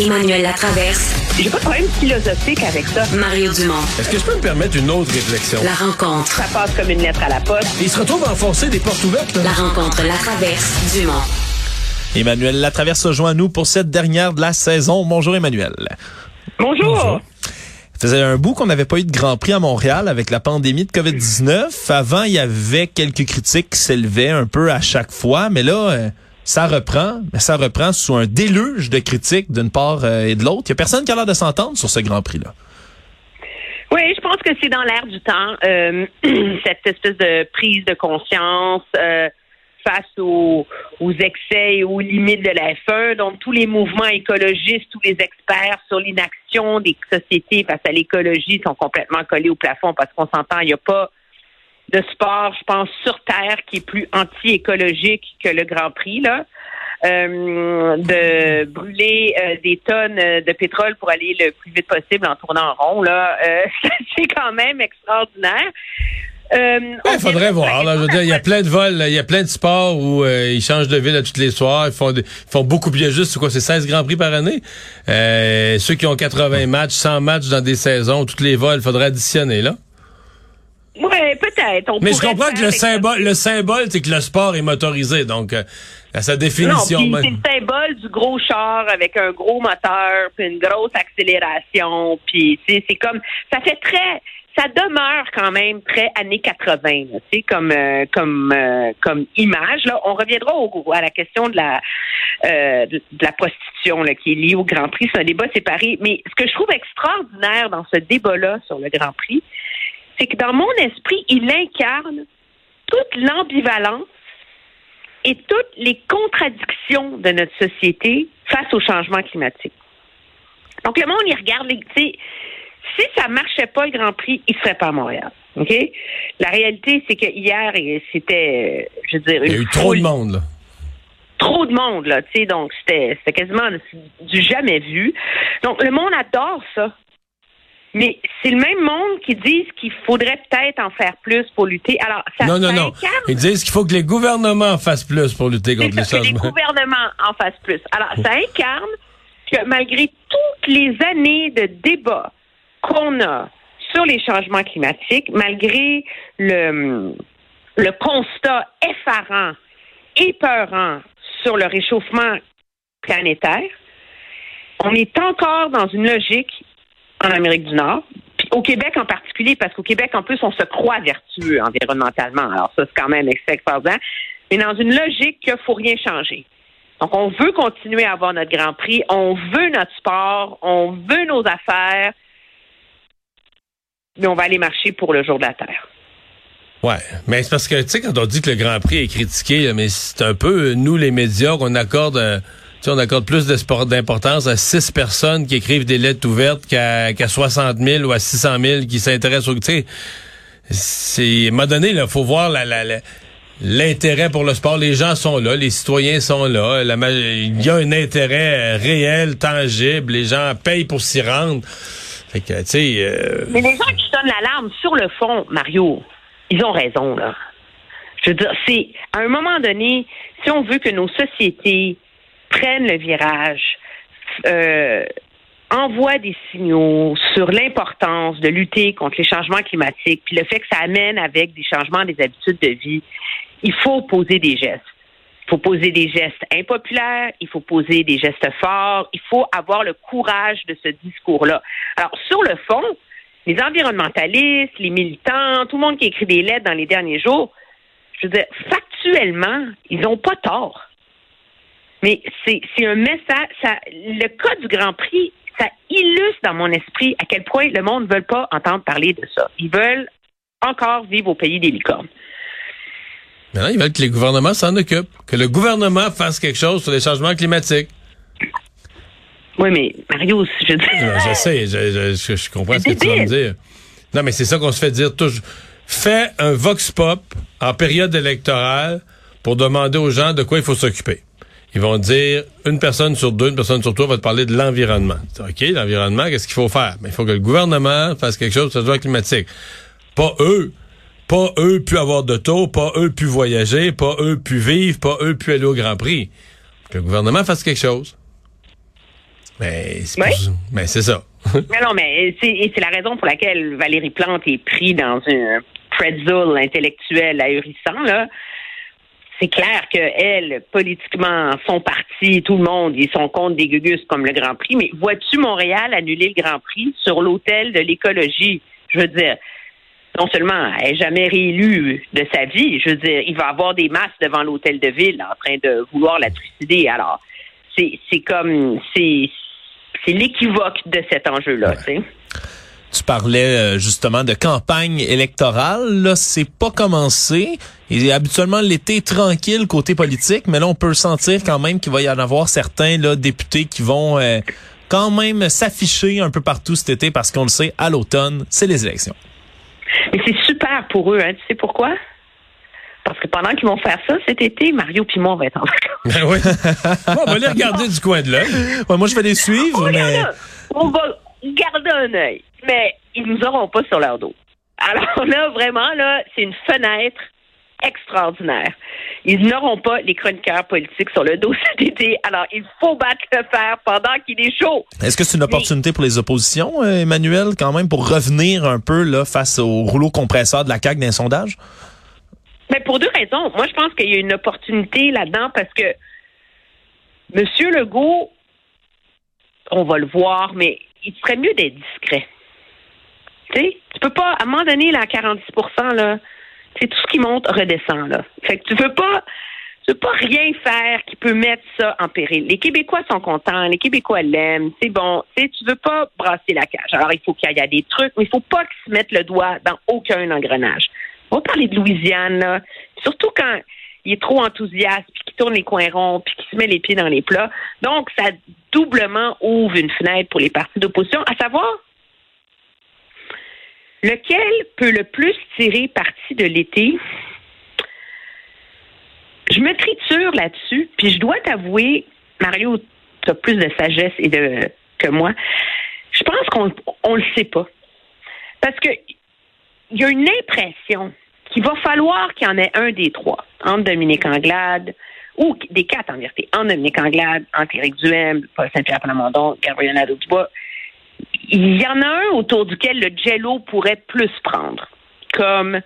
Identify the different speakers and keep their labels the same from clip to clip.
Speaker 1: Emmanuel Latraverse.
Speaker 2: J'ai pas de problème philosophique avec ça.
Speaker 1: Mario Dumont.
Speaker 3: Est-ce que je peux me permettre une autre réflexion?
Speaker 1: La rencontre.
Speaker 2: Ça passe comme une lettre à la poste.
Speaker 3: Il se retrouve à enfoncer des portes ouvertes.
Speaker 1: La rencontre Latraverse. Dumont.
Speaker 4: Emmanuel Latraverse se joint à nous pour cette dernière de la saison. Bonjour Emmanuel.
Speaker 2: Bonjour.
Speaker 4: Ça faisait un bout qu'on n'avait pas eu de Grand Prix à Montréal avec la pandémie de COVID-19. Avant, il y avait quelques critiques qui s'élevaient un peu à chaque fois, mais là, euh, ça reprend, mais ça reprend sous un déluge de critiques d'une part euh, et de l'autre. Il y a personne qui a l'air de s'entendre sur ce Grand Prix-là.
Speaker 2: Oui, je pense que c'est dans l'air du temps, euh, cette espèce de prise de conscience euh, face aux, aux excès et aux limites de la F1. Donc, tous les mouvements écologistes, tous les experts sur l'inaction des sociétés face à l'écologie sont complètement collés au plafond parce qu'on s'entend, il n'y a pas de sport, je pense, sur Terre qui est plus anti-écologique que le Grand Prix, là. Euh, de brûler euh, des tonnes de pétrole pour aller le plus vite possible en tournant en rond, là, euh, c'est quand même extraordinaire.
Speaker 3: Euh, il faudrait voir. Là, je veux dire, il y a plein de vols, là, il y a plein de sports où euh, ils changent de ville à toutes les soirs. Ils font, des, ils font beaucoup bien juste. C'est quoi, c'est 16 Grands Prix par année? Euh, ceux qui ont 80 matchs, 100 matchs dans des saisons, toutes les vols, il faudrait additionner, là.
Speaker 2: Oui, peut-être.
Speaker 3: Mais je comprends que le symbole, le symbole, c'est que le sport est motorisé. Donc, euh, à sa définition.
Speaker 2: Non, c'est le symbole du gros char avec un gros moteur, puis une grosse accélération. Puis, c'est comme, ça fait très ça demeure quand même très années 80, tu sais, comme euh, comme euh, comme image. Là, on reviendra au, à la question de la euh, de la prostitution là, qui est liée au Grand Prix. C'est un débat séparé. Mais ce que je trouve extraordinaire dans ce débat-là sur le Grand Prix, c'est que dans mon esprit, il incarne toute l'ambivalence et toutes les contradictions de notre société face au changement climatique. Donc le monde, il regarde les, si ça marchait pas le Grand Prix, il serait pas à Montréal. OK? La réalité, c'est que hier, c'était, je veux dire,
Speaker 3: il y a eu trop de monde, là.
Speaker 2: Trop de monde, là, tu sais, donc c'était, quasiment du jamais vu. Donc, le monde adore ça. Mais c'est le même monde qui disent qu'il faudrait peut-être en faire plus pour lutter. Alors, ça,
Speaker 3: non, non, non. Ils disent qu'il faut que les gouvernements fassent plus pour lutter contre les changements.
Speaker 2: Que les gouvernements en fassent plus. Alors, ça incarne que malgré toutes les années de débats, qu'on a sur les changements climatiques, malgré le, le constat effarant, épeurant sur le réchauffement planétaire, on est encore dans une logique en Amérique du Nord, au Québec en particulier, parce qu'au Québec, en plus, on se croit vertueux environnementalement. Alors ça, c'est quand même extraordinaire. Mais dans une logique qu'il ne faut rien changer. Donc, on veut continuer à avoir notre Grand Prix, on veut notre sport, on veut nos affaires, mais on va aller marcher pour le jour de la Terre.
Speaker 3: Ouais, mais c'est parce que, tu sais, quand on dit que le Grand Prix est critiqué, mais c'est un peu, nous, les médias, qu'on accorde, euh, on accorde plus d'importance à six personnes qui écrivent des lettres ouvertes qu'à qu 60 000 ou à 600 000 qui s'intéressent au, tu sais, c'est, à un moment donné, il faut voir la, la, l'intérêt pour le sport. Les gens sont là, les citoyens sont là. il y a un intérêt réel, tangible. Les gens payent pour s'y rendre. Fait que, sais. Euh,
Speaker 2: Mais les gens qui sonnent l'alarme sur le fond, Mario, ils ont raison, là. Je veux dire, c'est, à un moment donné, si on veut que nos sociétés prennent le virage, euh, envoient des signaux sur l'importance de lutter contre les changements climatiques, puis le fait que ça amène avec des changements des habitudes de vie, il faut poser des gestes. Il faut poser des gestes impopulaires, il faut poser des gestes forts, il faut avoir le courage de ce discours-là. Alors, sur le fond, les environnementalistes, les militants, tout le monde qui écrit des lettres dans les derniers jours, je veux dire, factuellement, ils n'ont pas tort. Mais c'est un message, ça, le cas du Grand Prix, ça illustre dans mon esprit à quel point le monde ne veut pas entendre parler de ça. Ils veulent encore vivre au pays des licornes.
Speaker 3: Maintenant, ils veulent que les gouvernements s'en occupent, que le gouvernement fasse quelque chose sur les changements climatiques.
Speaker 2: Oui, mais Mario, je dis.
Speaker 3: je sais, je, je, comprends ce que tu vas me dire. Non, mais c'est ça qu'on se fait dire toujours. Fais un vox pop en période électorale pour demander aux gens de quoi il faut s'occuper. Ils vont dire une personne sur deux, une personne sur trois va te parler de l'environnement. OK, l'environnement, qu'est-ce qu'il faut faire? Mais il faut que le gouvernement fasse quelque chose sur le climatique. Pas eux. Pas eux pu avoir de taux, pas eux pu voyager, pas eux pu vivre, pas eux pu aller au Grand Prix. Que le gouvernement fasse quelque chose. Mais c'est
Speaker 2: Oui.
Speaker 3: pour- mais c'est ça.
Speaker 2: Mais non, mais c'est c'est la raison pour laquelle Valérie Plante est prise dans un pretzel intellectuel ahurissant, là. C'est clair que elle, politiquement, son parti, tout le monde, ils sont contre des gugus comme le Grand Prix. Mais vois-tu Montréal annuler le Grand Prix sur l'autel de l'écologie? Je veux dire, non seulement elle n'est jamais réélue de sa vie, je veux dire, il va avoir des masses devant l'hôtel de ville en train de vouloir la trucider. Alors, c'est c'est comme c'est c'est l'équivoque de cet enjeu-là, tu sais.
Speaker 4: Tu parlais euh, justement de campagne électorale. Là, c'est pas commencé. Et habituellement, l'été est tranquille côté politique, mais là, on peut sentir quand même qu'il va y en avoir certains là, députés qui vont euh, quand même s'afficher un peu partout cet été parce qu'on le sait, à l'automne, c'est les élections.
Speaker 2: Mais c'est super pour eux, hein. Tu sais pourquoi? Parce que pendant qu'ils vont faire ça cet été, Mario puis moi, on va être en vacances.
Speaker 3: Ben oui. Bon, on va les regarder du coin de l'œil.
Speaker 4: Ouais, moi, je vais les suivre,
Speaker 2: On,
Speaker 4: mais
Speaker 2: regarde, on va garder un œil, mais ils nous auront pas sur leur dos. Alors là, vraiment, là, c'est une fenêtre extraordinaire. Ils n'auront pas les chroniqueurs politiques sur le dos cet été. Alors, il faut battre le fer pendant qu'il est chaud.
Speaker 4: est-ce que c'est une opportunité pour les oppositions, euh, Emmanuel, quand même, pour revenir un peu là face au rouleau compresseur de la CAQ d'un sondage?
Speaker 2: Mais pour deux raisons. Moi, je pense qu'il y a une opportunité là-dedans parce que M. Legault, on va le voir, mais il serait mieux d'être discret. Tu peux pas, à un moment donné, là, à 46 là, c'est tout ce qui monte redescend, là. Fait que tu veux pas, tu veux pas rien faire qui peut mettre ça en péril. Les Québécois sont contents, les Québécois l'aiment, c'est bon. Tu sais, tu veux pas brasser la cage. Alors, il faut qu'il y ait des trucs, mais il faut pas qu'ils se mettent le doigt dans aucun engrenage. On va parler de Louisiane, là. Surtout quand il est trop enthousiaste, puis qu'il tourne les coins ronds, puis qu'il se met les pieds dans les plats. Donc, ça doublement ouvre une fenêtre pour les partis d'opposition, à savoir lequel peut le plus tirer parti de l'été? Je me triture là-dessus, puis je dois t'avouer, Mario, tu as plus de sagesse et de que moi. Je pense qu'on on le sait pas. Parce que il y a une impression qu'il va falloir qu'il y en ait un des trois, entre Dominique Anglade, ou des quatre en vérité, entre Dominique Anglade, entre Éric Duhem, Paul Saint-Pierre Plamondon, Gabriel Nadeau-Dubois. Il y en a un autour duquel le jello pourrait plus prendre comme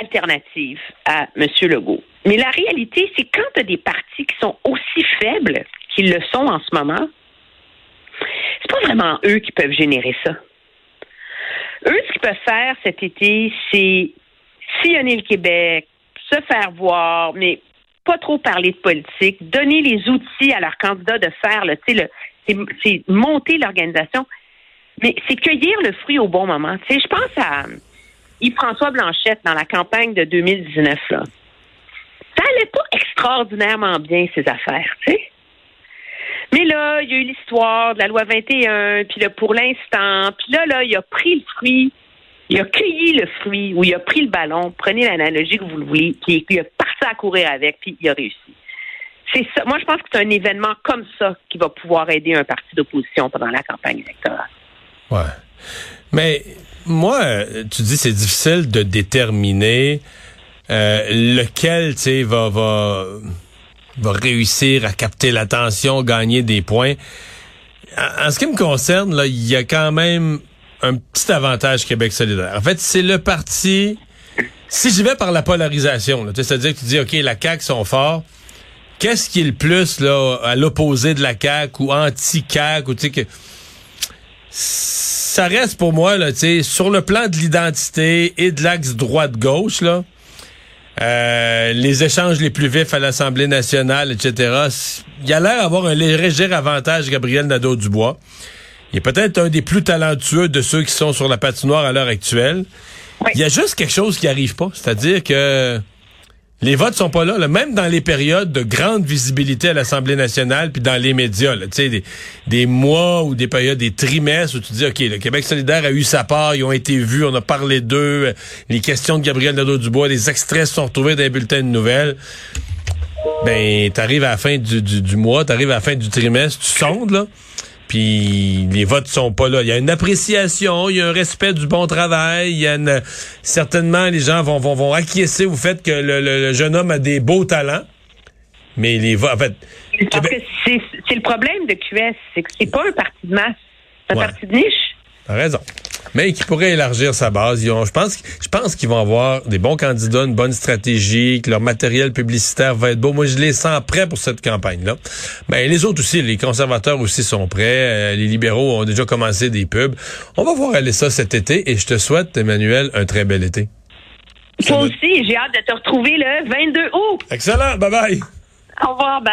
Speaker 2: alternative à M. Legault. Mais la réalité, c'est quand tu as des partis qui sont aussi faibles qu'ils le sont en ce moment, c'est pas vraiment eux qui peuvent générer ça. Eux, ce qu'ils peuvent faire cet été, c'est sillonner le Québec, se faire voir, mais pas trop parler de politique, donner les outils à leurs candidats de faire, le, le, c'est, monter l'organisation, mais c'est cueillir le fruit au bon moment. Tu sais, je pense à Yves-François Blanchette dans la campagne de 2019. Là. Ça allait pas extraordinairement bien, ces affaires, tu sais. Mais là, il y a eu l'histoire de la loi 21, puis là, pour l'instant, puis là, là, il a pris le fruit, il a cueilli le fruit, ou il a pris le ballon, prenez l'analogie que vous le voulez, puis il a parti à courir avec, puis il a réussi. C'est ça. Moi, je pense que c'est un événement comme ça qui va pouvoir aider un parti d'opposition pendant la campagne électorale.
Speaker 3: Ouais. Mais moi, tu dis c'est difficile de déterminer euh, lequel, tu sais, va, va, va réussir à capter l'attention, gagner des points. En, ce qui me concerne, là, il y a quand même un petit avantage Québec solidaire. En fait, c'est le parti. Si j'y vais par la polarisation, c'est-à-dire que tu dis, OK, la CAQ sont forts. Qu'est-ce qui est le plus là à l'opposé de la CAQ ou anti-CAQ ou tu sais que ça reste pour moi là, tu sais, sur le plan de l'identité et de l'axe droite-gauche là. Euh, les échanges les plus vifs à l'Assemblée nationale, etc. Il a l'air d'avoir un léger avantage, Gabriel Nadeau-Dubois. Il est peut-être un des plus talentueux de ceux qui sont sur la patinoire à l'heure actuelle.
Speaker 2: Oui.
Speaker 3: Il y a juste quelque chose qui arrive pas, c'est-à-dire que les votes sont pas là, même dans les périodes de grande visibilité à l'Assemblée nationale puis dans les médias, tu sais, des, des mois ou des périodes, des trimestres où tu dis, OK, le Québec solidaire a eu sa part, ils ont été vus, on a parlé d'eux, les questions de Gabriel Nadeau-Dubois, les extraits sont retrouvés dans les bulletins de nouvelles. Ben, t'arrives à la fin du, du, du mois, t'arrives à la fin du trimestre, tu sondes, là, puis les votes sont pas là. Il y a une appréciation, il y a un respect du bon travail, il y a une, certainement les gens vont, vont, vont acquiescer au fait que le, le- le jeune homme a des beaux talents. Mais les voix, en fait,
Speaker 2: Parce
Speaker 3: Québec-
Speaker 2: que c'est c'est le problème de QS, c'est que c'est pas un parti de masse, c'est un
Speaker 3: Ouais.
Speaker 2: parti de niche.
Speaker 3: T'as raison. Mais qui pourrait élargir sa base. Ils ont- je pense, je pense qu'ils vont avoir des bons candidats, une bonne stratégie, que leur matériel publicitaire va être beau. Moi, je les sens prêts pour cette campagne-là. Ben, les autres aussi, les conservateurs aussi sont prêts. Euh, les libéraux ont déjà commencé des pubs. On va voir aller ça cet été et je te souhaite, Emmanuel, un très bel été.
Speaker 2: Toi aussi, j'ai hâte de te retrouver le 22 août.
Speaker 3: Excellent. Bye bye.
Speaker 2: Au revoir. bye.